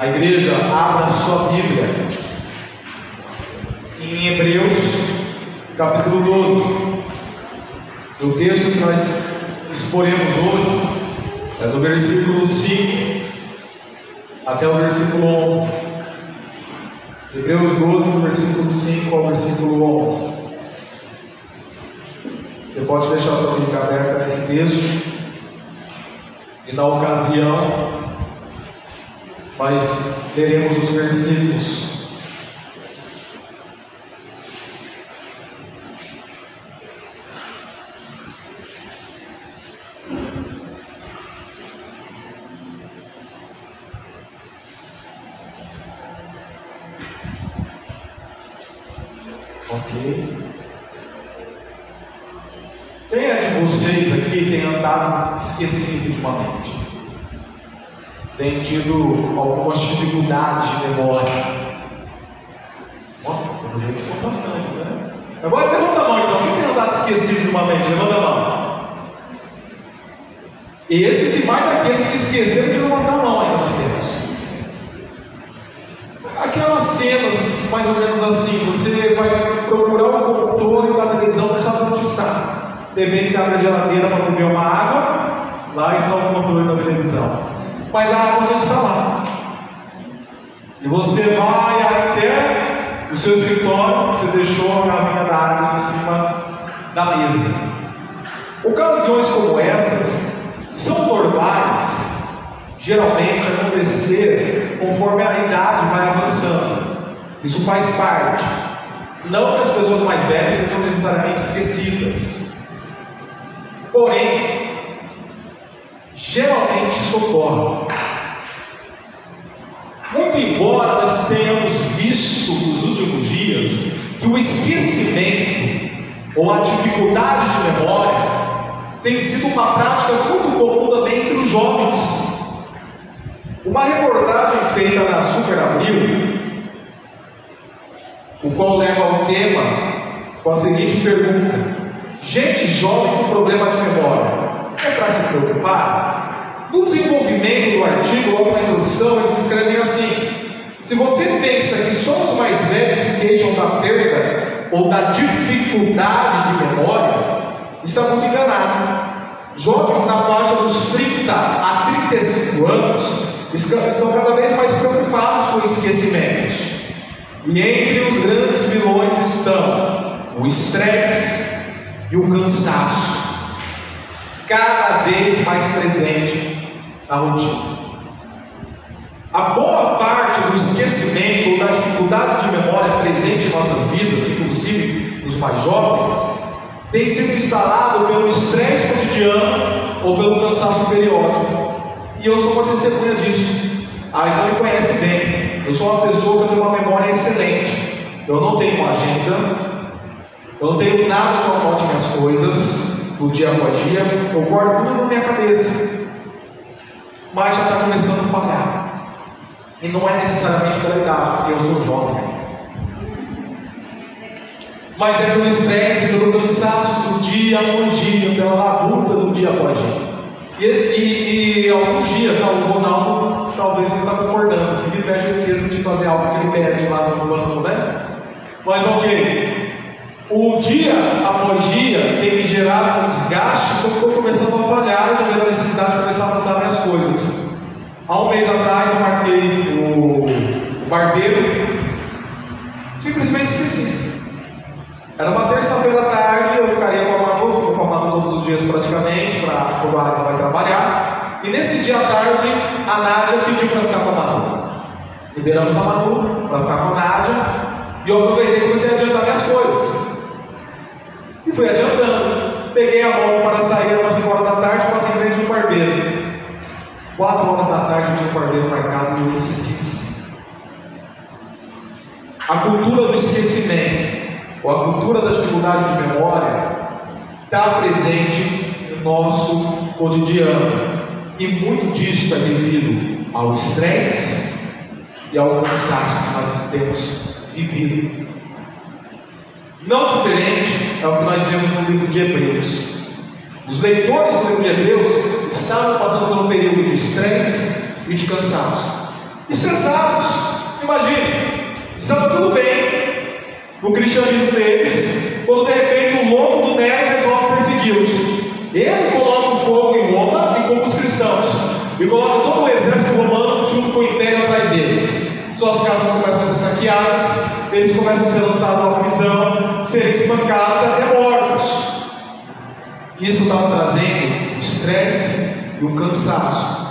A igreja abra sua Bíblia em Hebreus, capítulo 12. O texto que nós exporemos hoje é do versículo 5 até o versículo 11. Hebreus 12, do versículo 5 ao versículo 11. Você pode deixar sua Bíblia aberta nesse texto. E na ocasião, mas leremos os versículos. Ok. Quem é de vocês aqui tem andado esquecido ultimamente? Tem tido algumas dificuldades de memória. Nossa, pelo jeito são bastante, né? Agora levanta a mão então. Quem tem andado esquecido ultimamente? Levanta a mão. Esses e mais aqueles que esqueceram de levantar a mão ainda nós temos. Aquelas cenas mais ou menos assim, você vai procurar um controle da televisão que sabe onde está. De repente você abre a geladeira para beber uma água, lá está o controle da televisão mas a água não está lá. Se você vai até o seu escritório, você deixou a garrafinha da água em cima da mesa. Ocasiões como essas são normais, geralmente acontecer conforme a idade vai avançando. Isso faz parte. Não que as pessoas mais velhas sejam necessariamente esquecidas. Porém, geralmente socorre. Muito embora nós tenhamos visto nos últimos dias que o esquecimento ou a dificuldade de memória tem sido uma prática muito comum também entre os jovens. Uma reportagem feita na Super Abril, o qual leva ao tema com a seguinte pergunta: Gente jovem com problema de memória, é para se preocupar? No desenvolvimento do artigo, logo na introdução, eles escrevem assim: se você pensa que só os mais velhos se queixam da perda ou da dificuldade de memória, está muito enganado. Jovens na faixa dos 30 a 35 anos estão cada vez mais preocupados com esquecimentos. E entre os grandes vilões estão o estresse e o cansaço cada vez mais presente na rotina. A boa parte do esquecimento ou da dificuldade de memória presente em nossas vidas, inclusive nos mais jovens, tem sido instalado pelo estresse cotidiano ou pelo cansaço periódico. E eu sou uma testemunha disso. A Isa me conhece bem. Eu sou uma pessoa que tem uma memória excelente. Eu não tenho uma agenda, eu não tenho nada que anote minhas coisas do dia após dia, eu guardo tudo na minha cabeça, mas já está começando a falhar. E não é necessariamente idade, porque eu sou jovem. Mas é pelo estresse, pelo cansaço do dia após dia, pela labuta do dia após dia. E, e, e alguns dias, o Ronaldo talvez não está concordando, que me pede eu de fazer algo que ele pede lá no banco, né? Mas ok, o dia após dia tem me gerado um desgaste que eu estou começando a falhar e a necessidade de começar a mudar minhas coisas. Há um mês atrás eu marquei o barbeiro, simplesmente esqueci. Era uma terça-feira à tarde, eu ficaria com a Manu, fico com a Manu todos os dias praticamente, para quando a Asa vai trabalhar. E nesse dia à tarde, a Nádia pediu para ficar com a Manu. Liberamos a Manu para ficar com a Nádia. E eu aproveitei e comecei a adiantar minhas coisas. E fui adiantando. Peguei a moto para sair às 5 horas da tarde, passei em frente do barbeiro. 4 horas da tarde eu tinha o barbeiro marcado e eu esqueci. A cultura do esquecimento, ou a cultura da dificuldade de memória, está presente no nosso cotidiano. E muito disso é devido ao estresse e ao cansaço que nós temos vivido. Não diferente é o que nós vemos no livro de Hebreus. Os leitores do livro de Hebreus estavam passando por um período de estresse e de cansaço. estressados. Imagine, estava tudo bem no cristianismo deles, quando de repente o louco do Nero resolve persegui-los. Ele coloca o fogo em Roma e como os cristãos, e coloca todo o exército romano junto com o império atrás deles. Suas casas começam a ser saqueadas, eles começam a ser lançados à prisão, serem espancados até mortos. Isso estava trazendo estresse e o cansaço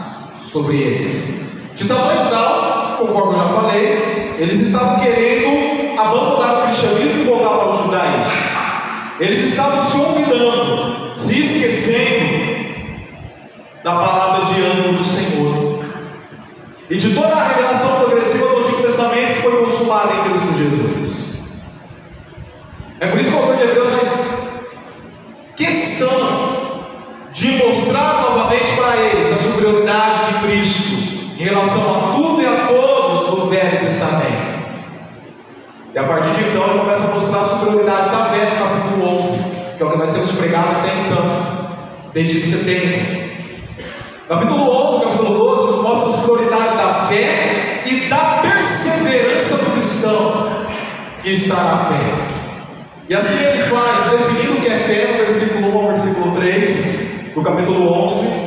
sobre eles. De tamanho tal, conforme eu já falei, eles estavam querendo abandonar o cristianismo e voltar para o judaísmo. Eles estavam se olvidando, se esquecendo da palavra de ânimo do Senhor e de toda a revelação progressiva do Antigo Testamento que foi consumada em Cristo Jesus. É por isso que o autor de Hebreus superioridade de Cristo em relação a tudo e a todos do Velho Testamento. E a partir de então ele começa a mostrar a superioridade da fé no capítulo 11, que é o que nós temos pregado até então, desde setembro. Capítulo 11, capítulo 12, nos mostra a superioridade da fé e da perseverança do cristão que está na fé. E assim ele faz, definindo o que é fé no versículo 1 ao versículo 3, do capítulo 11,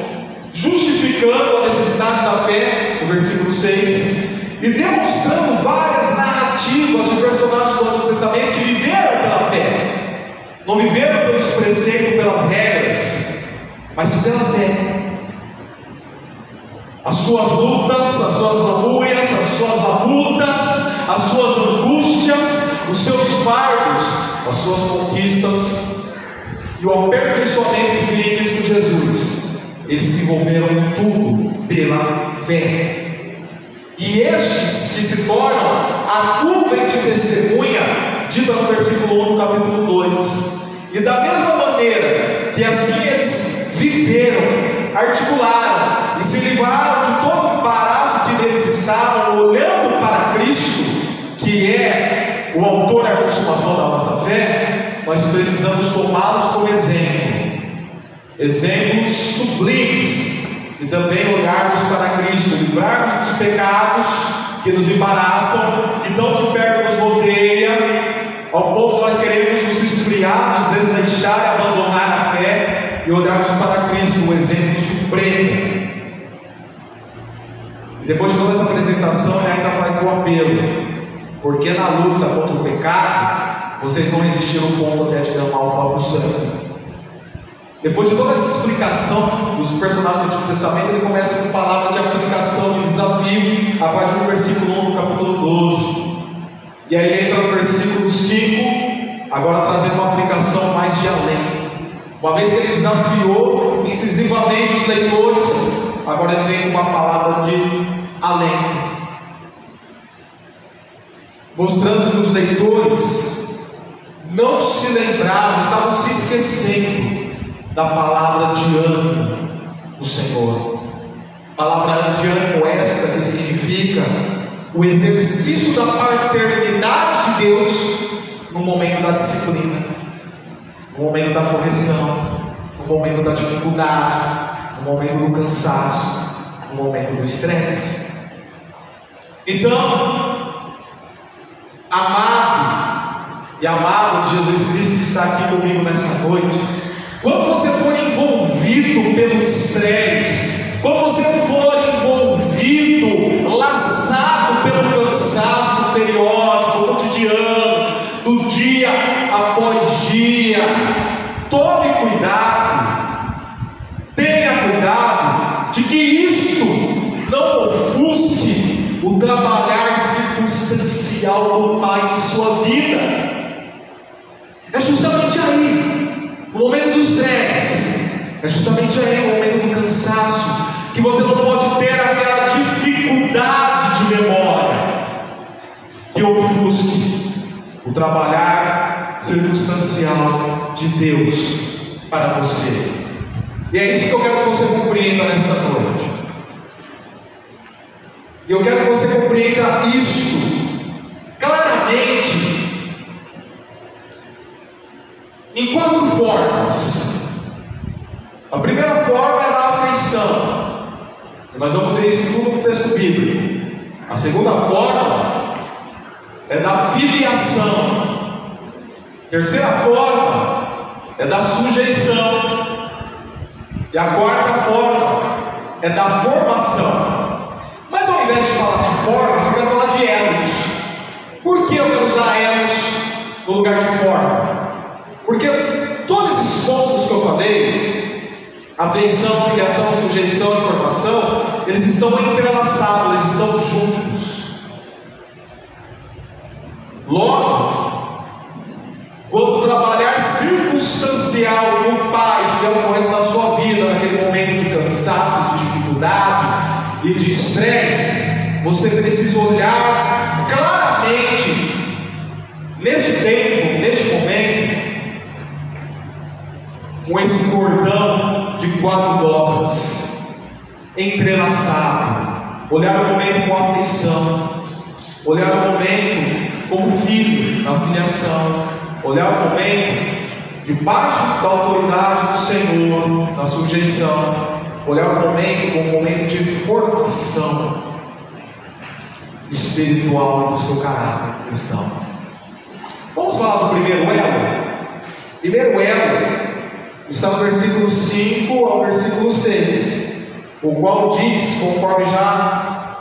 justificando a necessidade da fé, no versículo 6, e demonstrando várias narrativas de personagens do Antigo Testamento que viveram pela fé, não viveram pelos preceitos, pelas regras, mas pela fé. As suas lutas, as suas lamúrias, as suas labutas, as suas angústias, os seus fardos, as suas conquistas e o aperfeiçoamento em Cristo Jesus. Eles se envolveram em tudo pela fé. E estes que se tornam a nuvem de testemunha, dita no versículo 1 do capítulo 2. E da mesma maneira que assim eles viveram, articularam e se livraram de todo o embaraço que neles estavam, olhando para Cristo, que é o autor é a consumação da nossa fé, nós precisamos tomá-los como exemplo, exemplos sublimes, e também olharmos para Cristo, livrarmos dos pecados que nos embaraçam, que tão de perto nos rodeia, ao ponto de nós queremos nos esfriar, nos desleixar abandonar a fé, e olharmos para Cristo, o exemplo supremo. E depois de toda essa apresentação, ele ainda faz o apelo porque na luta contra o pecado, vocês não resistiram ao ponto até de derramar o sangue. Depois de toda essa explicação dos personagens do Antigo Testamento, ele começa com palavra de aplicação, de desafio, a partir do versículo 1 do capítulo 12. E aí ele entra no versículo 5, agora trazendo uma aplicação mais de além. Uma vez que ele desafiou incisivamente os leitores, agora ele vem com uma palavra de além mostrando que os leitores não se lembravam, estavam se esquecendo da palavra de ânimo do Senhor. Palavra de ânimo esta que significa o exercício da paternidade de Deus no momento da disciplina, no momento da correção, no momento da dificuldade, no momento do cansaço, no momento do estresse. Então, amado e amado de Jesus Cristo que está aqui comigo nessa noite, quando você for envolvido pelo estresse, quando você for trabalhar circunstancial de Deus para você. E é isso que eu quero que você compreenda nessa noite. E eu quero que você compreenda isso claramente em quatro formas. A primeira forma é da afeição. Nós vamos ver isso tudo no texto bíblico. segunda forma é da filiação. Terceira forma é da sujeição. E a quarta forma é da formação. Mas ao invés de falar de formas, eu quero falar de elos. Por que eu quero usar elos no lugar de forma? Porque todos esses pontos que eu falei, afeição, filiação, sujeição e formação, eles estão entrelaçados, eles estão juntos. Logo, quando trabalhar circunstancial no Pai estiver ocorrendo na sua vida, naquele momento de cansaço, de dificuldade e de estresse, você precisa olhar claramente neste tempo, neste momento, com esse cordão de quatro dobras, entrelaçado, olhar o momento com afeição, olhar o momento como filho na filiação, olhar o momento debaixo da autoridade do Senhor, na sujeição, olhar o momento como um momento de formação espiritual do seu caráter cristão. Vamos falar do primeiro elo? Primeiro elo está no versículo 5 ao versículo 6, o qual diz, conforme já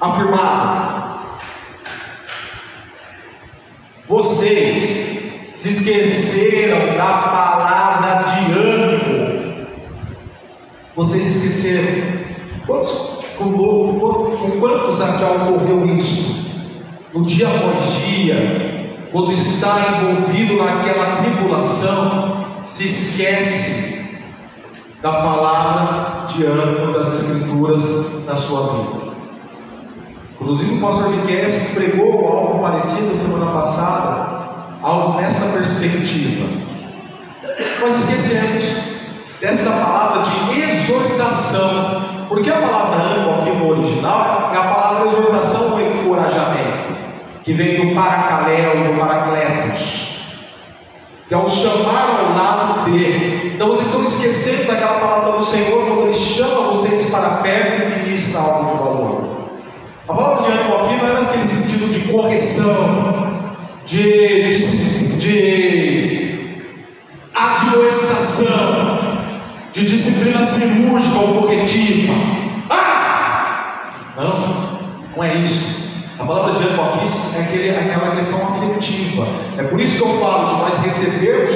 afirmado, vocês se esqueceram da palavra de ânimo. Vocês esqueceram. Quantos, com, com, com quantos já ocorreu isso? No dia após dia, quando está envolvido naquela tribulação, se esquece da palavra de ânimo das Escrituras na sua vida. Inclusive o pastor Miquel pregou algo parecido semana passada, algo nessa perspectiva. Nós esquecemos dessa palavra de exortação, porque a palavra ânimo aqui no original é a palavra exortação ou encorajamento, que vem do paracaléu, do paracletos, que é o chamar ao lado dele. Então vocês estão esquecendo daquela palavra do Senhor quando ele chama vocês para perto e ministra algo. A palavra de ânimo aqui não é naquele sentido de correção, de, de, de admoestação, de disciplina cirúrgica ou corretiva. Ah! Não, não é isso. A palavra de ânimo aqui é aquele, aquela questão afetiva. É por isso que eu falo de nós recebermos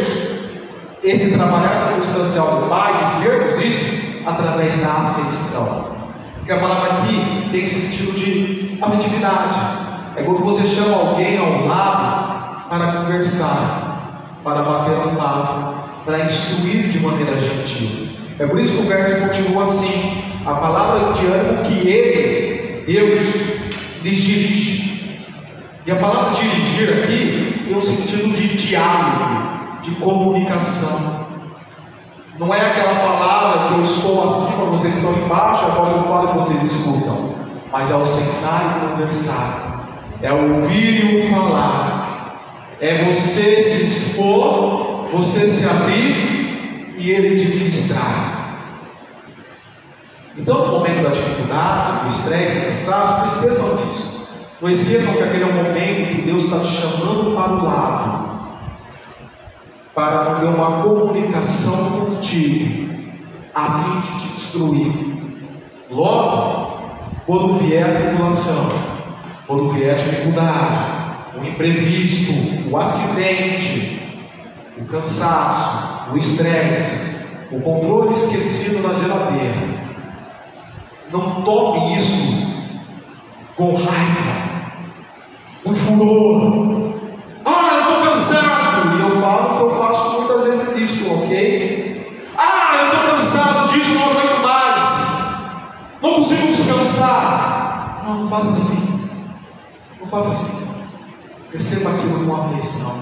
esse trabalhar circunstancial do Pai, de vermos isso através da afeição. Porque a palavra aqui tem sentido de afetividade. É quando você chama alguém ao lado para conversar, para bater um papo, para instruir de maneira gentil. É por isso que o verso continua assim: a palavra de ânimo que ele, Deus, lhes dirige. E a palavra dirigir aqui tem o sentido de diálogo, de comunicação. Não é aquela palavra que eu estou acima, vocês estão embaixo, agora eu falo e vocês escutam. Mas é o sentar e conversar. É ouvir e o falar. É você se expor, você se abrir e ele te ministrar. Então, no momento da dificuldade, do estresse, do cansaço, não esqueçam disso. Não esqueçam que aquele é o momento que Deus está te chamando para o lado para ter uma comunicação contigo, a fim de te destruir. Logo, quando vier a tribulação, quando vier a dificuldade, o imprevisto, o acidente, o cansaço, o estresse, o controle esquecido na geladeira, não tome isso com raiva, com furor. Ah, eu estou cansado. E eu falo que eu faço muitas vezes isso, ok? Ah, eu estou cansado disso, não aguento mais. Não consigo descansar. Não, não faça assim. Não faça assim. Receba aquilo com afeição,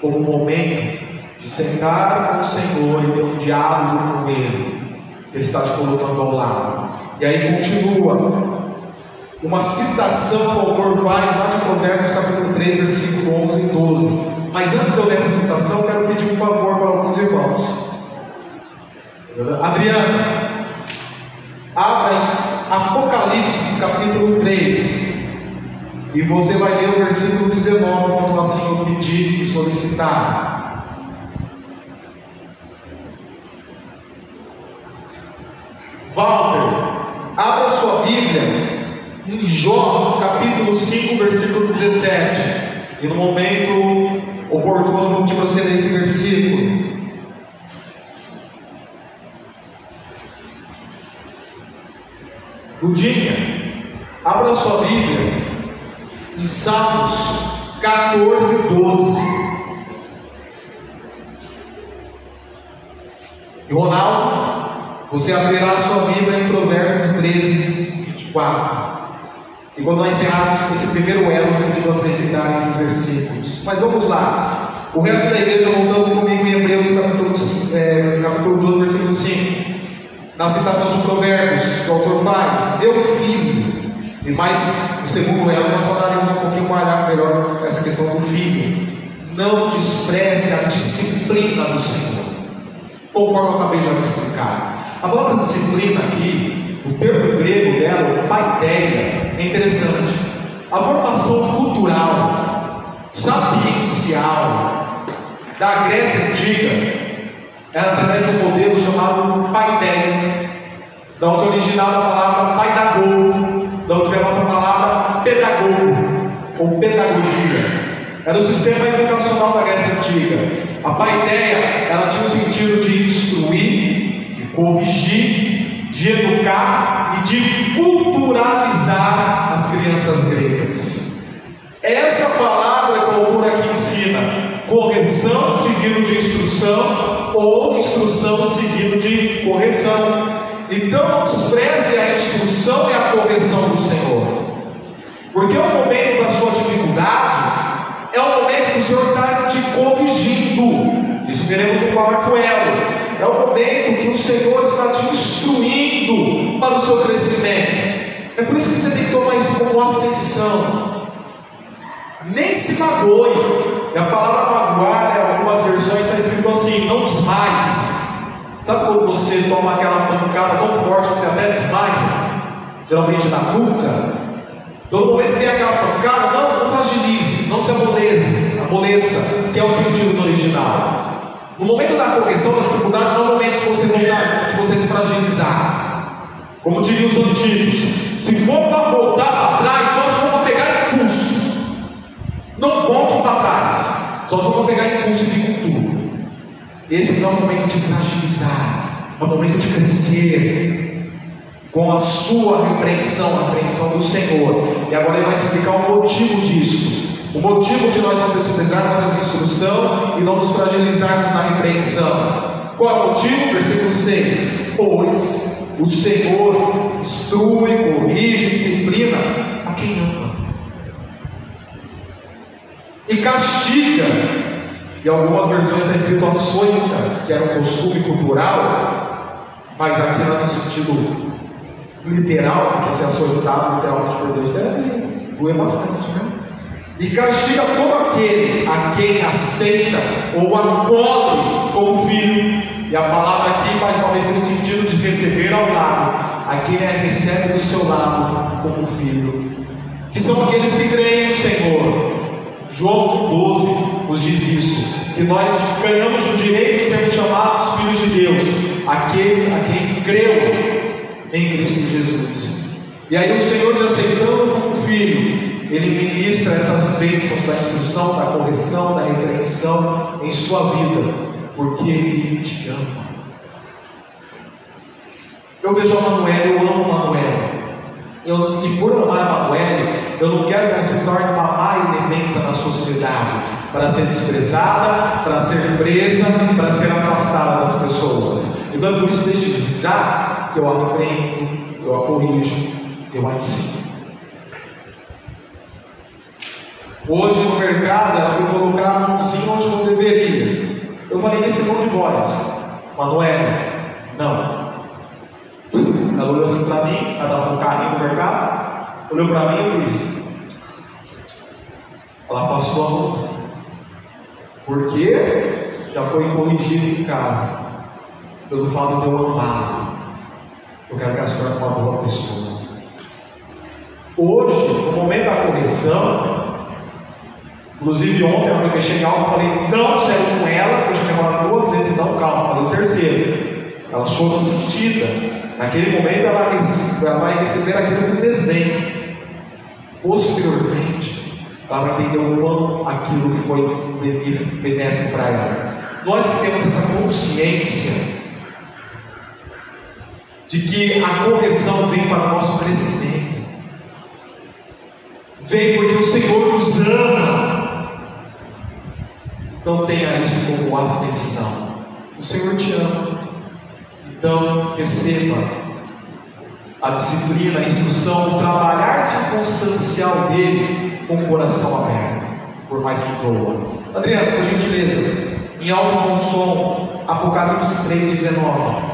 como um momento de sentar com o Senhor e ter um diálogo com Ele. Ele está te colocando ao lado. E aí continua. Uma citação que o autor faz lá de Provérbios capítulo 3, versículo 11 e 12. Mas antes de eu ler essa citação, quero pedir um favor para alguns irmãos. Adriana, abra em Apocalipse capítulo 3. E você vai ler o versículo 19, quando assim eu pedi e solicitar. Walter, abra sua Bíblia em Jó, capítulo 5, versículo 17. E no momento oportuno de você ler esse versículo. Dudinha, abra sua Bíblia em Salmos 14, 12. E Ronaldo, você abrirá a sua Bíblia em Provérbios 13, 24. E quando nós encerrarmos esse primeiro elo, que vamos recitar esses versículos. Mas vamos lá. O resto da igreja voltando comigo em Hebreus capítulo, é, capítulo 12, versículo 5 na citação de Provérbios o autor faz, deu filho. E mais, segundo elo, nós falaremos um pouquinho melhor essa questão do filho. Não despreze a disciplina do Senhor, conforme eu acabei de explicar. A palavra disciplina aqui, o termo grego dela, paideia, é interessante. A formação cultural, sapiencial da Grécia Antiga era através de um modelo chamado paideia, da onde originava a palavra paidagogo, O sistema educacional da Grécia Antiga. A paideia, ela tinha o sentido de instruir, de corrigir, de educar e de culturalizar as crianças gregas. Essa palavra que o autor aqui ensina, correção seguido de instrução ou instrução seguido de correção. Então não despreze a instrução e a correção do Senhor. Porque é o momento da sua dificuldade, é o momento que o Senhor está te corrigindo. Isso veremos no quarto elo. É o momento que o Senhor está te instruindo para o seu crescimento. É por isso que você tem que tomar isso como aflição. Nem se magoe. E a palavra magoar, em algumas versões, está escrito assim: não desmaies. Sabe quando você toma aquela pancada tão forte que você até desmaia? Geralmente na nuca. Todo momento que tem aquela pancada, não, não fragilize, não se amoleça, amoleça, que é o sentido do original. No momento da correção, da dificuldade, de você, voltar, você se fragilizar. Como diriam os antigos, se for para voltar para trás, só se for para pegar impulso. Não volte para trás, só se for para pegar impulso e com tudo. Esse não é o momento de fragilizar, é o momento de crescer com a sua repreensão, a repreensão do Senhor. E agora ele vai explicar o motivo disso. O motivo de nós não desprezarmos essa instrução e não nos fragilizarmos na repreensão. Qual é o motivo? Versículo 6. Pois o Senhor instrui, corrige, disciplina a quem ama. E castiga. Em algumas versões está escrito açoita, que era um costume cultural, mas aqui não é no sentido literal, porque ser açoitado literalmente por Deus deve doer bastante, né? E castiga todo aquele a quem aceita ou acolhe como filho. E a palavra aqui, mais uma vez, tem o sentido de receber ao lado, a quem é, recebe do seu lado como filho. Que são aqueles que creem no Senhor. João 12 nos diz isso, que nós ganhamos o direito de sermos chamados filhos de Deus, aqueles a quem creu em Cristo Jesus. E aí o Senhor te aceitando como filho, Ele ministra essas bênçãos da instrução, da correção, da repreensão em sua vida, porque Ele te ama. Eu vejo a Manuela, eu amo a Manuela. Eu, e por amar a Manuela, eu não quero que ela se torne uma má elementa na sociedade, para ser desprezada, para ser presa, para ser afastada das pessoas. Então, por isso, desde já que eu a repreendo, eu corrijo, eu ensino. Hoje no mercado ela foi colocar a mãozinha onde não deveria. Eu falei nesse tom de voz, Manuela, não. Ela olhou assim para mim, ela estava no carrinho do mercado, olhou para mim e disse, ela passou a mãozinha. Porque já foi corrigido em casa, pelo fato de eu amá-la. Eu quero que ela se torne uma boa pessoa. Hoje, no momento da correção, inclusive ontem eu mexi em algo, falei, não saiu com ela, porque eu tinha falado duas vezes, não, calma, falei terceiro. Ela chorou sentida. Naquele momento ela, ela vai receber aquilo com desdém. Posteriormente, ela vai entender o quanto aquilo foi benéfico para ela. Nós que temos essa consciência de que a correção vem para o nosso crescimento, vem porque o Senhor nos ama. Então tenha isso como afeição. O Senhor te ama. Então receba a disciplina, a instrução, o trabalhar circunstancial dele com o coração aberto, por mais que doa. Adriano, por gentileza, em alto bom som, Apocalipse 3, 19.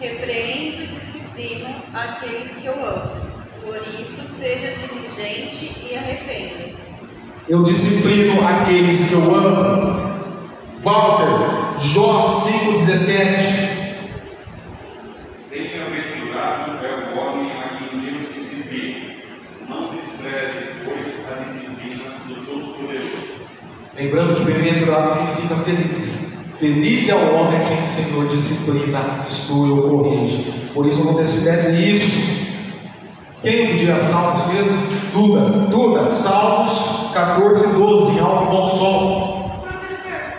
Repreendo e disciplino aqueles que eu amo. Por isso, seja diligente e arrependa-se. Eu disciplino aqueles que eu amo. Walter, Jó 5,17. Bem-aventurado é o homem a quem Deus disciplina. Não despreze, pois, a disciplina do Todo-Poderoso. Lembrando que bem-aventurado significa feliz. Feliz é o homem a quem o Senhor disciplina, instrui ou corrige. Por isso não despreze isso. Quem pedirá Salmos mesmo? Duda. Duda, Salmos 14, 12, em alto bom crescente.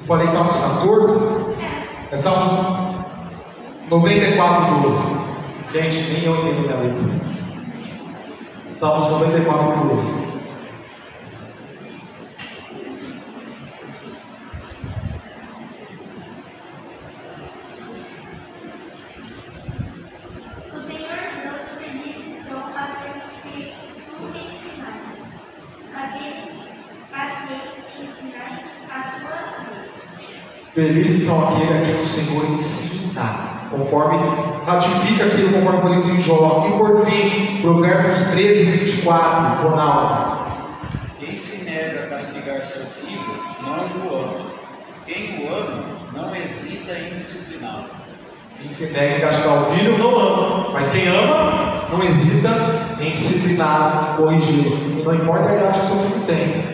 Eu falei Salmos 14? É Salmos 94, 12. Gente, nem eu entendo minha letra. Salmos 94, 12. O Senhor Deus felizes são aqueles que tu ensinaste, aqueles a quem ensinais a sua lei. Felizes são aqueles a quem o Senhor ensina, conforme ratifica aquilo conforme o livro de Jó. E por fim, Provérbios 13, 24, Ronaldo. Quem se nega a castigar seu filho, não o ama. Quem o ama, não hesita em discipliná-lo. Quem se nega a castigar o filho não ama, mas quem ama não hesita em disciplinar, corrigi-lo. Não importa a idade que o seu filho tem,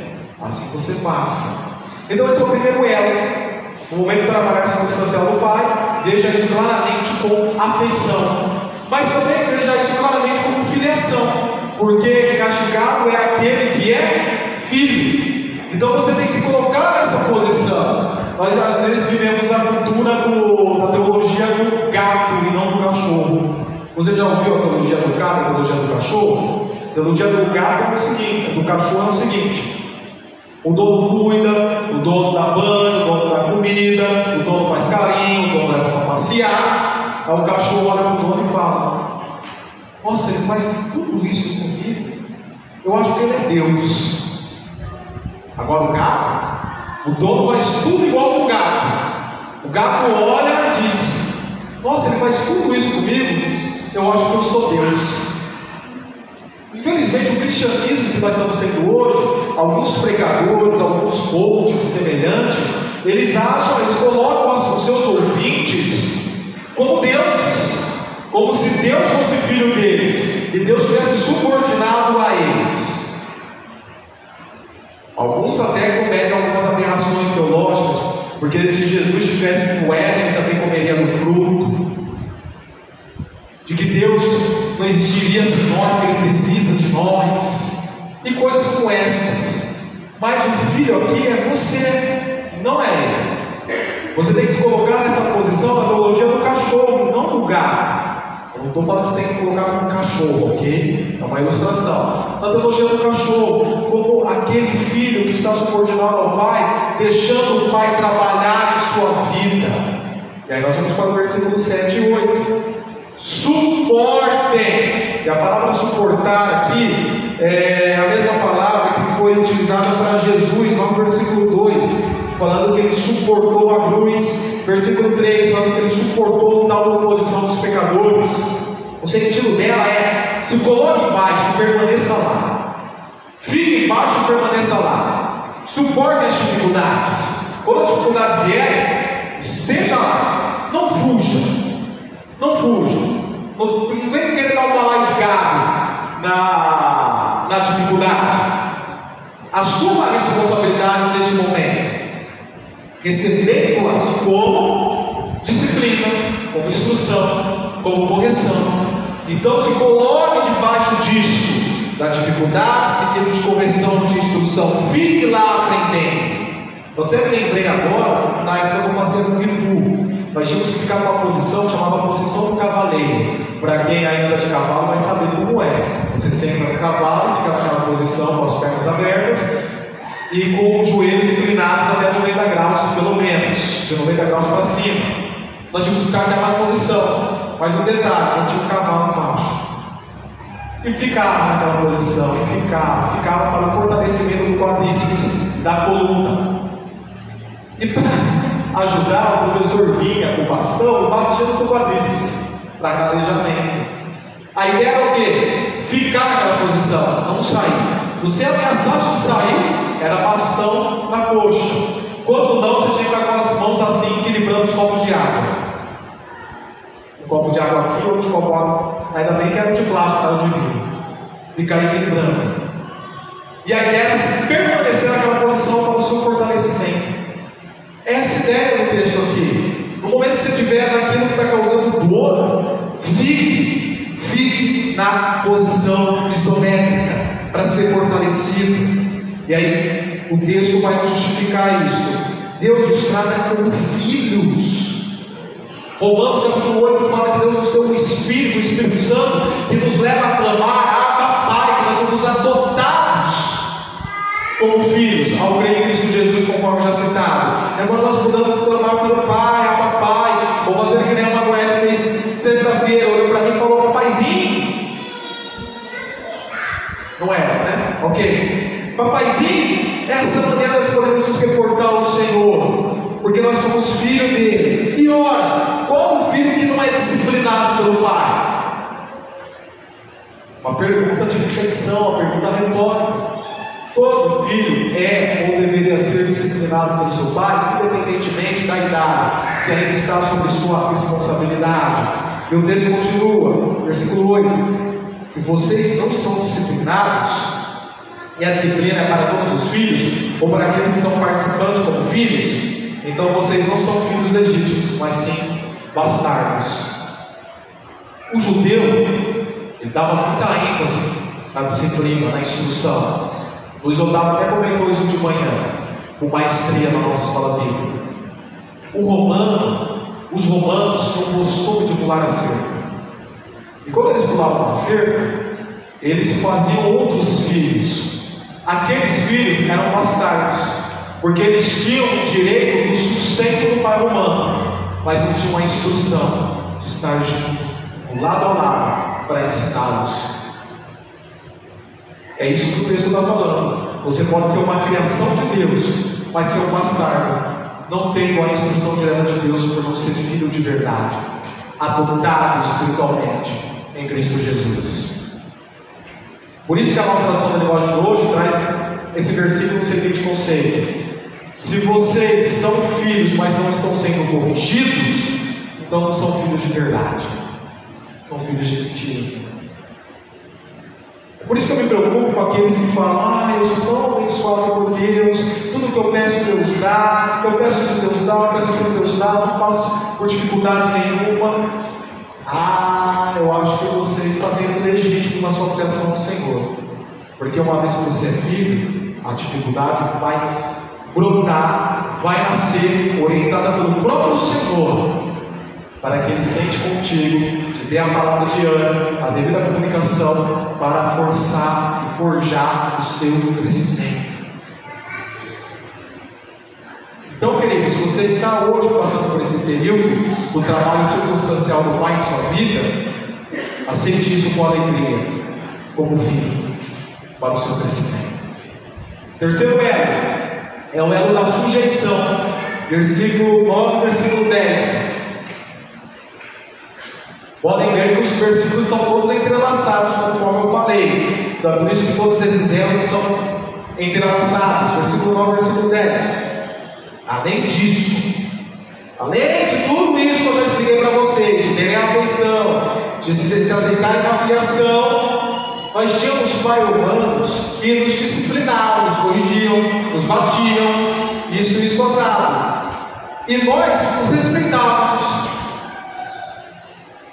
assim você faça. Então esse é o primeiro elo. No momento de trabalhar circunstancial do pai, veja isso claramente com afeição. Mas também veja isso claramente como filiação. Porque castigado é aquele que é filho. Então você tem que se colocar nessa posição. Nós às vezes vivemos a cultura do, da teologia do gato e não do cachorro. Você já ouviu a teologia do gato, a teologia do cachorro? A teologia do gato é o seguinte, do cachorro é o seguinte. O dono cuida, o dono dá banho, comida, o dono faz carinho, o dono leva para passear. Aí o cachorro olha para o dono e fala: Nossa, ele faz tudo isso comigo. Eu acho que ele é Deus. Agora o gato, o dono faz tudo igual o gato. O gato olha e diz: Nossa, ele faz tudo isso comigo. Eu acho que eu sou Deus. Infelizmente, o cristianismo que nós estamos tendo hoje, alguns pregadores, alguns coaches e semelhantes, eles acham, eles colocam os seus ouvintes como deuses, como se Deus fosse filho deles e Deus tivesse subordinado a eles. Alguns até cometem algumas aberrações teológicas, porque se Jesus estivesse com Éden, ele também comeria do fruto de que Deus não existiria sem nós, que Ele precisa de nós, e coisas como estas. Mas o filho aqui é você, não é ele. Você tem que se colocar nessa posição da teologia do cachorro, não do gato. Eu não estou falando que você tem que se colocar como cachorro, ok? É uma ilustração. Na teologia do cachorro, como aquele filho que está subordinado ao pai, deixando o pai trabalhar em sua vida. E aí nós vamos para o versículo 7 e 8 suportem. E a palavra suportar aqui é a mesma palavra que foi utilizada para Jesus lá no versículo 2, falando que ele suportou a cruz. Versículo 3, falando que ele suportou tal oposição dos pecadores. O sentido dela é: se coloque embaixo e permaneça lá. Fique embaixo e permaneça lá. Suporte as dificuldades. Quando as dificuldades vierem, seja lá. Não fuja. Não vem querer dar um balaio de gado na, na dificuldade. Assuma a responsabilidade neste momento. Recebendo-as como disciplina, como instrução, como correção. Então se coloque debaixo disso, da dificuldade, seguindo de correção, de instrução. Fique lá aprendendo. Eu até me lembrei agora, na época eu fazia no Gifu. Nós tínhamos que ficar numa posição chamada posição do cavaleiro. Para quem ainda de cavalo vai saber como é. Você senta no cavalo, fica naquela posição com as pernas abertas e com os joelhos inclinados até 90 graus, pelo menos, de 90 graus para cima. Nós tínhamos que ficar naquela posição. Mas um detalhe, não tinha um cavalo macho. E ficava naquela posição, ficava, ficava para o fortalecimento do quadríceps, da coluna. E para ajudar, o professor vinha com o bastão batia no seu quadríceps, para calejamento. A ideia era o quê? Ficar naquela posição, não sair. Você ameaçasse de sair, era bastão na coxa. Quando não, você tinha que ficar com as mãos assim, equilibrando os copos de água. Um copo de Ainda bem que era de plástico, era de vinho. Ficar equilibrando. E a ideia era se permanecer naquela posição para o seu fortalecimento. Essa ideia do texto aqui. No momento que você estiver naquilo que está causando dor, fique, fique na posição isométrica para ser fortalecido. E aí o texto vai justificar isso. Deus nos trata como filhos. Romanos capítulo 8 fala que Deus nos deu um Espírito, o Espírito Santo, que nos leva a clamar, a Pai, que nós somos adotados como filhos, ao crer em Cristo Jesus, conforme já citado. E agora nós podemos clamar pelo Pai, a Papai, ou fazer que nem a Manuela fez sexta-feira, olhou para mim e falou, papaizinho. Não era, né? Ok. Papaizinho, essa maneira nós podemos nos reportar ao Senhor, porque nós somos filhos dele. E ora, qual o filho que não disciplinado pelo Pai? Uma pergunta de reflexão, uma pergunta retórica. Todo filho é ou deveria ser disciplinado pelo seu pai, independentemente da idade, se ainda está sob sua responsabilidade. E o texto continua, versículo 8: Se vocês não são disciplinados, e a disciplina é para todos os filhos, ou para aqueles que são participantes como filhos, então vocês não são filhos legítimos, mas sim bastardos. O judeu, ele dava muita ênfase na disciplina, na instrução. Luiz Otávio até comentou isso de manhã, com maestria na nossa escola bíblica. O romano, os romanos tinham o costume de pular a cerca. E quando eles pulavam a cerca, eles faziam outros filhos. Aqueles filhos eram bastardos, porque eles tinham o direito do sustento do pai romano, mas não tinham a instrução de estar junto, lado a lado, para ensiná-los. É isso que o texto está falando. Você pode ser uma criação de Deus, mas ser um bastardo. Não tendo a instrução direta de Deus por não ser filho de verdade, adotado espiritualmente em Cristo Jesus. Por isso que a nova tradução da linguagem de hoje traz esse versículo no seguinte conceito: Se vocês são filhos, mas não estão sendo corrigidos, então não são filhos de verdade, são filhos de mentira. Por isso que eu me preocupo com aqueles que falam, ah, eu sou tão abençoado por Deus, tudo que eu peço Deus dá, eu peço isso Deus dá, eu peço aquilo Deus dá, não passo por dificuldade nenhuma. Ah, eu acho que você está sendo legítimo na sua criação do Senhor. Porque uma vez que você é filho, a dificuldade vai brotar, vai nascer, orientada pelo próprio Senhor, para que Ele sente contigo dê a palavra de ânimo, a devida comunicação para forçar e forjar o seu crescimento. Então, queridos, se você está hoje passando por esse período do trabalho circunstancial do Pai em sua vida, aceite isso com alegria, como filho, para o seu crescimento. Terceiro elo é o elo da sujeição, versículo 9, versículo 10. Podem ver que os versículos são todos entrelaçados, conforme eu falei. Então é por isso que todos esses elos são entrelaçados. Versículo 9, versículo 10. Além disso, além de tudo isso que eu já expliquei para vocês, de terem afeição, de se, se aceitarem na filiação, nós tínhamos pais humanos que nos disciplinavam, nos corrigiam, nos batiam, isso nos esforçava. E nós os respeitávamos.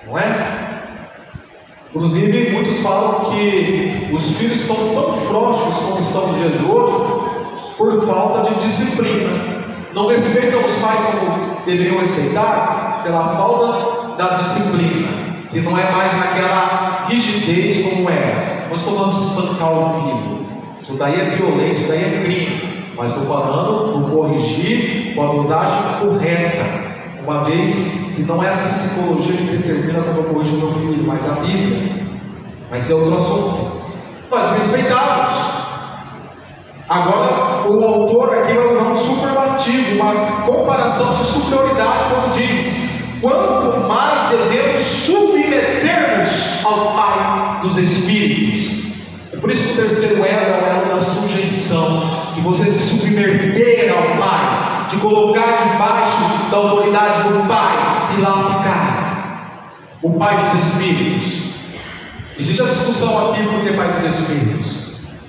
Não é? Inclusive, muitos falam que os filhos estão tão frouxos como estão no dia de hoje por falta de disciplina. Não respeitam os pais como deveriam respeitar pela falta da disciplina, que não é mais naquela rigidez como era. Não estou falando de espancar o filho, isso daí é violência, isso daí é crime. Mas estou falando do corrigir com a dosagem correta, uma vez que não é a psicologia que determina como eu corrijo meu filho, mas a Bíblia. Mas é outro assunto. Nós respeitamos. Agora, o autor aqui vai usar um superlativo, uma comparação de superioridade, quando diz: quanto mais devemos submeter-nos ao Pai dos Espíritos. É por isso que o terceiro elo é o elo da sujeição, de você se submeter ao Pai, de colocar debaixo da autoridade do Pai e lá ficar. O Pai dos Espíritos. Existe a discussão aqui por que Pai dos Espíritos.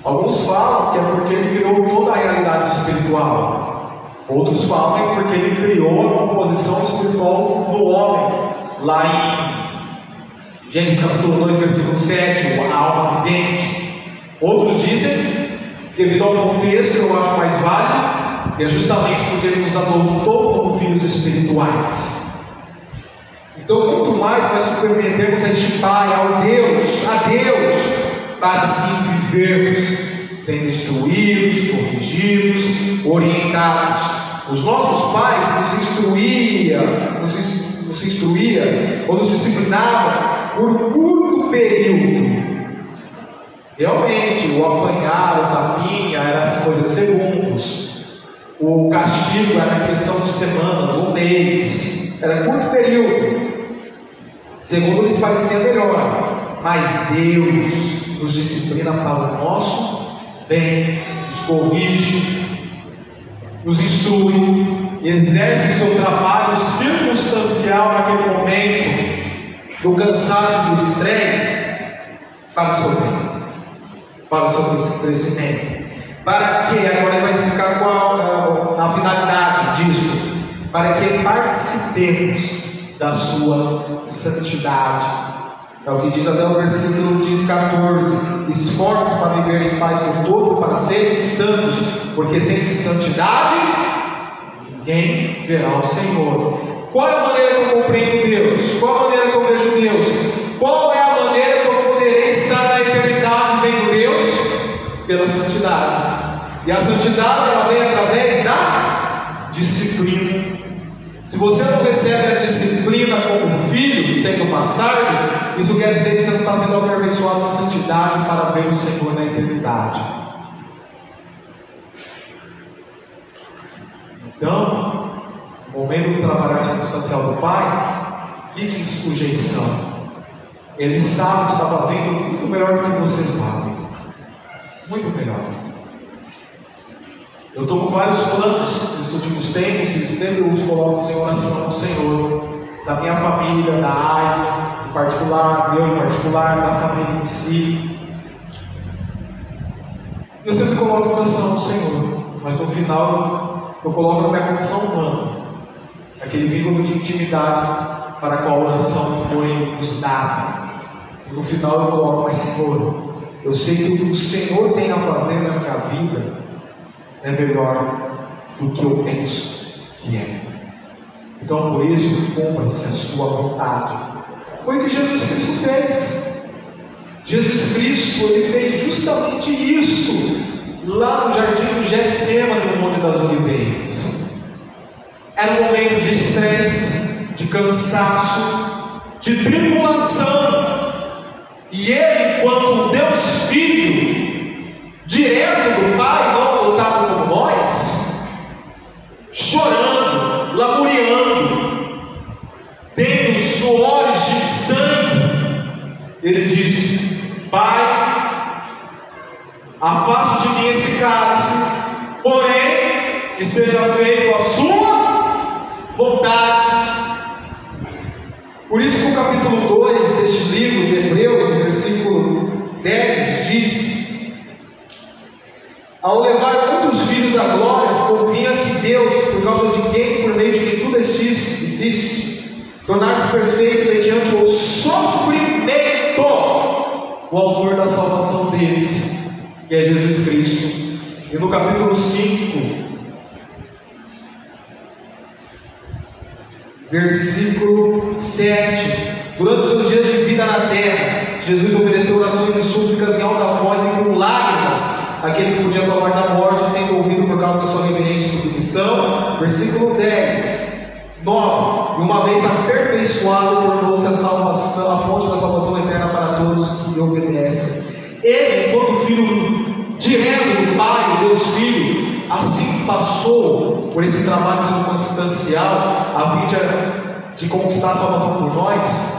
Alguns falam que é porque ele criou toda a realidade espiritual. Outros falam que é porque ele criou a composição espiritual do homem. Lá em Gênesis capítulo 2, versículo 7, a alma vivente. Outros dizem, devido ao contexto, eu acho mais válido, que é justamente porque ele nos adotou como filhos espirituais. Então, muito mais nós submetemos a este Pai, ao Deus, a Deus, para assim vivermos, sendo instruídos, corrigidos, orientados. Os nossos pais nos instruíam, nos, nos instruía ou nos disciplinavam por curto período. Realmente, o apanhar, o tapinha, era as coisas de segundos. O castigo era questão de semanas ou mês. Era curto período. Segundo lhes parecia melhor. Mas Deus nos disciplina para o nosso bem, nos corrige, nos instrui, exerce o seu trabalho circunstancial naquele momento do cansaço do estresse para o seu bem, para o seu crescimento. Para que, agora ele vai explicar qual é a finalidade disso, para que participemos da sua santidade. É o que diz até o versículo de 14: Esforce para viver em paz com todos, para serem santos, porque sem santidade ninguém verá o Senhor. Qual é a maneira que eu compreendo Deus? Qual a maneira que eu vejo Deus? Qual é a maneira que eu poderei estar na eternidade vendo Deus? Pela santidade. E a santidade ela vem através da disciplina. Se você não recebe a disciplina como filho, sendo bastardo, isso quer dizer que você não está sendo aperfeiçoado na santidade para ver o Senhor na eternidade. Então, no momento do trabalhar circunstancial do Pai, fique em sujeição. Ele sabe que está fazendo muito melhor do que você sabe. Muito melhor. Eu estou com vários planos nos últimos tempos e sempre os coloco em oração ao Senhor, da minha família, da em particular, eu em particular, da família em si. Eu sempre coloco em oração ao Senhor, mas no final eu coloco a minha condição humana, aquele vínculo de intimidade para a qual a oração foi nos dada. No final eu coloco, mas Senhor, eu sei que o que o Senhor tem a fazer na minha vida é melhor do que eu penso que é. Então, por isso, cumpra-se a sua vontade. Foi o que Jesus Cristo fez. Jesus Cristo ele fez justamente isso lá no jardim do Getsemane, no Monte das Oliveiras. Era um momento de estresse, de cansaço, de tribulação. E ele, enquanto e seja feito a sua vontade. Por isso que o capítulo 2 deste livro de Hebreus, no versículo 10, diz: Ao levar muitos filhos à glória, convinha que Deus, por causa de quem, por meio de que tudo existe, existe tornar-se perfeito mediante o sofrimento, o autor da salvação deles, que é Jesus Cristo. E no capítulo 5, versículo 7. Durante os seus dias de vida na terra, Jesus ofereceu orações e súplicas em alta voz e com lágrimas, aquele que podia salvar da morte, sendo ouvido por causa da sua reverente submissão. Versículo 10. 9. E uma vez aperfeiçoado, tornou-se a salvação, a fonte da salvação eterna para todos que lhe obedecem. Ele, enquanto filho direto do Pai, Deus Filho, assim passou por esse trabalho circunstancial, a fim de, conquistar a salvação por nós,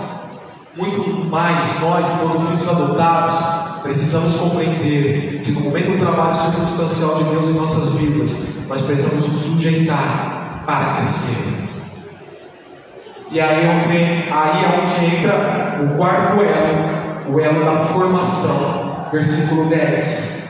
muito mais nós, enquanto filhos adotados, precisamos compreender que no momento do trabalho circunstancial de Deus em nossas vidas, nós precisamos nos sujeitar para crescer. E aí é onde, aí é onde entra o quarto elo, o elo da formação, versículo 10.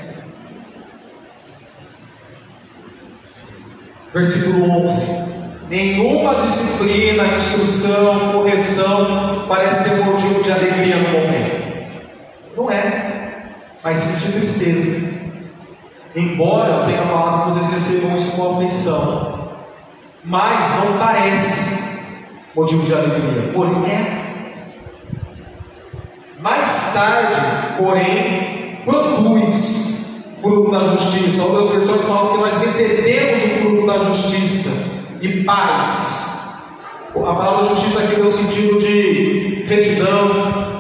Versículo 11: Nenhuma disciplina, instrução, correção parece ser motivo de alegria no momento. Não é, mas sim de tristeza. Embora eu tenha falado que vocês recebam isso com afeição, mas não parece motivo de alegria, porém é. Mais tarde, porém, produz fruto da justiça. Outras versões falam que nós recebemos o fruto da justiça e paz. A palavra justiça aqui tem o sentido de retidão.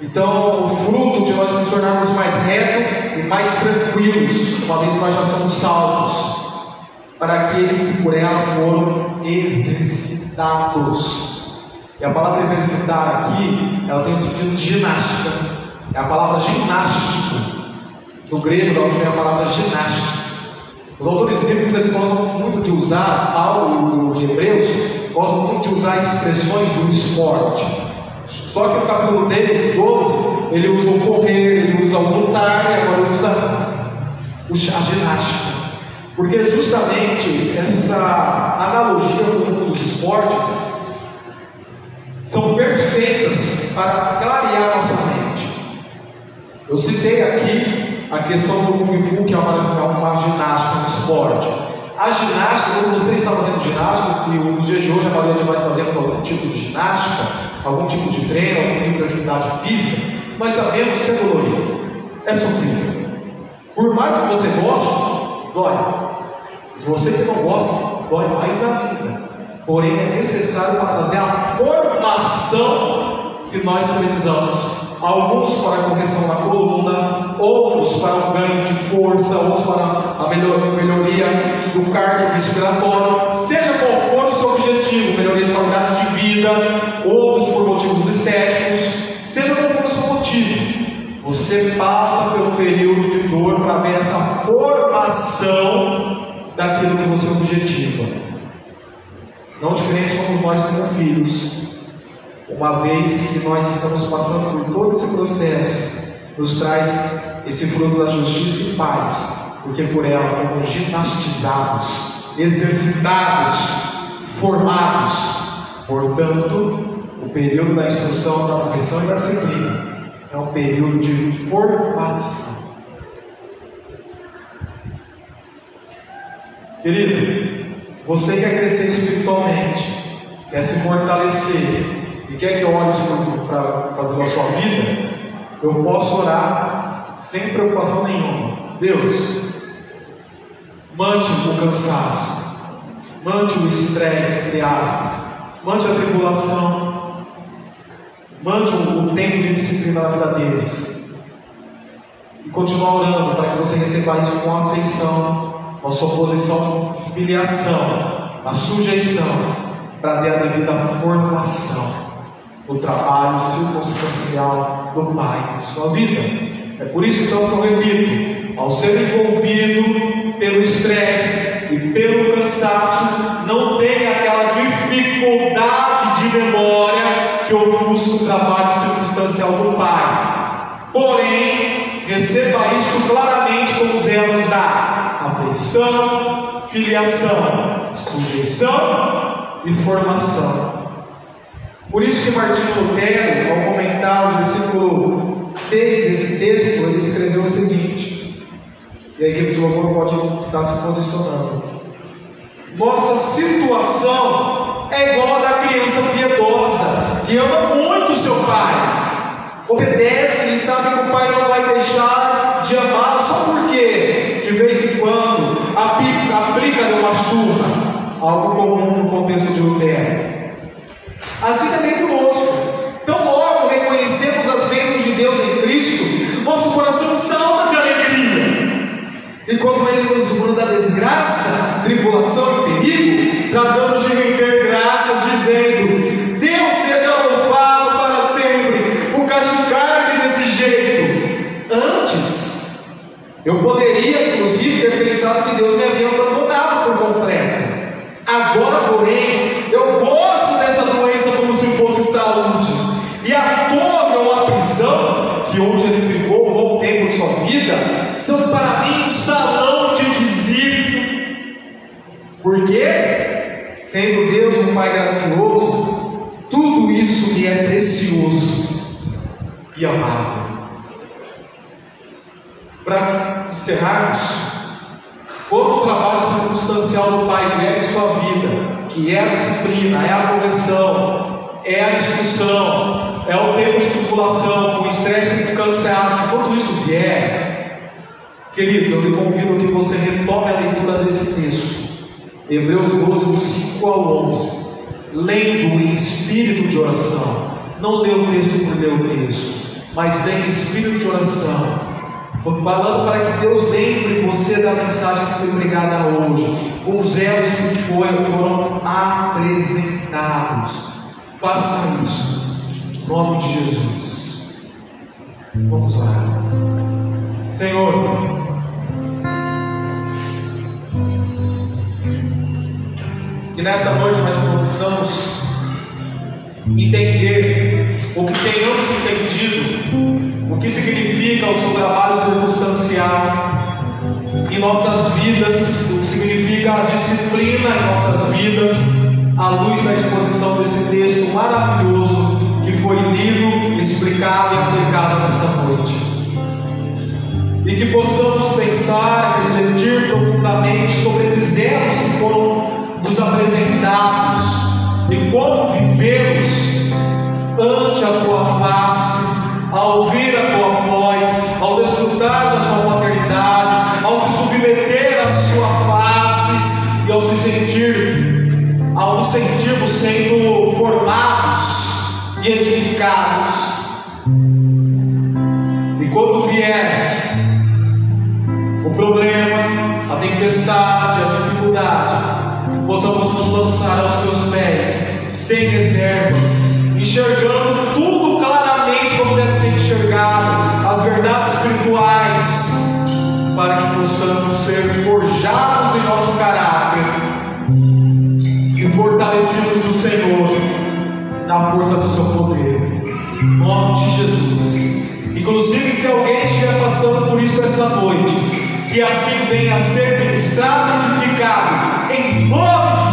Então, o fruto de nós nos tornarmos mais retos e mais tranquilos, uma vez que nós já somos salvos, para aqueles que por ela foram exercitados. E a palavra exercitar aqui, ela tem o sentido de ginástica. É a palavra ginástico no grego, da onde vem a palavra ginástica. Os autores bíblicos eles gostam muito de usar, Paulo e os hebreus gostam muito de usar expressões do esporte. Só que no capítulo dele, 12, ele usa o correr, ele usa o lutar e agora ele usa a ginástica. Porque justamente essa analogia com mundo dos esportes são perfeitas para clarear nossa mente. Eu citei aqui a questão do Kung Fu, que é uma, é uma ginástica, um esporte. A ginástica, quando você está fazendo ginástica, e nos dias de hoje a maioria de nós fazemos algum tipo de ginástica, algum tipo de treino, algum tipo de atividade física, mas sabemos que é dolorido, é sofrido. Por mais que você goste, dói. Se você que não gosta, dói mais ainda. Porém, é necessário para trazer a formação que nós precisamos alguns para a correção da coluna, outros para o ganho de força, outros para a melhoria do cardio respiratório, seja qual for o seu objetivo, melhoria de qualidade de vida, outros por motivos estéticos, seja qual for o seu motivo, você passa pelo período de dor para ver essa formação daquilo que você objetiva. Não diferente como nós como filhos uma vez que nós estamos passando por todo esse processo, nos traz esse fruto da justiça e paz, porque por ela fomos gimnastizados, exercitados, formados. Portanto, o período da instrução, da correção e da disciplina é um período de formação. Querido, você quer crescer espiritualmente, quer se fortalecer, e quer que eu ore para a sua vida, eu posso orar sem preocupação nenhuma. Deus, mande o cansaço, mande o estresse, entre aspas, mande a tribulação, mande o tempo de disciplina na vida deles. E continuar orando para que você receba isso com afeição, com a sua posição de filiação, a sujeição, para ter a devida formação o trabalho circunstancial do Pai em sua vida. É por isso então que eu repito: ao ser envolvido pelo estresse e pelo cansaço, não tem aquela dificuldade de memória que ofusca o trabalho circunstancial do Pai. Porém, receba isso claramente com os erros da afeição, filiação, sujeição e formação. Martinho Lutero, ao comentar o versículo 6 desse texto, ele escreveu o seguinte, e a equipe de louvor pode estar se posicionando. Nossa situação é igual a da criança piedosa, que ama muito o seu pai, obedece e sabe que o pai não vai deixar de amá-lo só porque, de vez em quando, aplica uma surra, algo comum no contexto de Lutero. Assim também E quando Ele nos manda desgraça, tribulação e perigo, tratamos de render graças, dizendo: Deus seja louvado para sempre por castigar-me desse jeito. Antes, eu poderia, inclusive, ter pensado que Deus me havia abandonado por completo. Agora, porém, eu gosto dessa doença como se fosse saúde. E a dor ou a prisão, que onde ele ficou um bom tempo de sua vida, são para mim um salão de visita. Porque, sendo Deus tudo isso me é precioso e amável. Para encerrarmos, o trabalho circunstancial do Pai Velho em sua vida, que é a disciplina, é a correção, é a discussão, é o tempo de tribulação, o estresse e o cansaço, quando isso vier, querido, eu lhe convido que você retome a leitura desse texto, Hebreus 12, do 5 ao 11, lendo em espírito de oração, não lê o texto por ler o texto, mas lê em espírito de oração, falando para que Deus lembre você da mensagem que foi pregada hoje, com os elos que foram apresentados. Faça isso, em nome de Jesus. Vamos orar. Senhor, que nesta noite nós possamos entender, ou que tenhamos entendido, o que significa o seu trabalho circunstancial em nossas vidas, o que significa a disciplina em nossas vidas, à luz da exposição desse texto maravilhoso que foi lido, explicado e aplicado nesta noite. E que possamos pensar, refletir profundamente sobre esses erros que foram nos apresentados e como vivemos ante a tua face, ao ouvir a tua voz, ao desfrutar da sua paternidade, ao se submeter à sua face e ao se sentir, ao nos sentirmos sendo formados e edificados. E quando vier o problema, a tempestade, a dificuldade, possamos nos lançar aos teus pés, sem reservas, enxergando tudo claramente como deve ser enxergado, as verdades espirituais, para que possamos ser forjados em nosso caráter e fortalecidos no Senhor, na força do seu poder, em nome de Jesus. Inclusive, se alguém estiver passando por isso essa noite, que assim venha a ser ministrado e edificado, em nome de.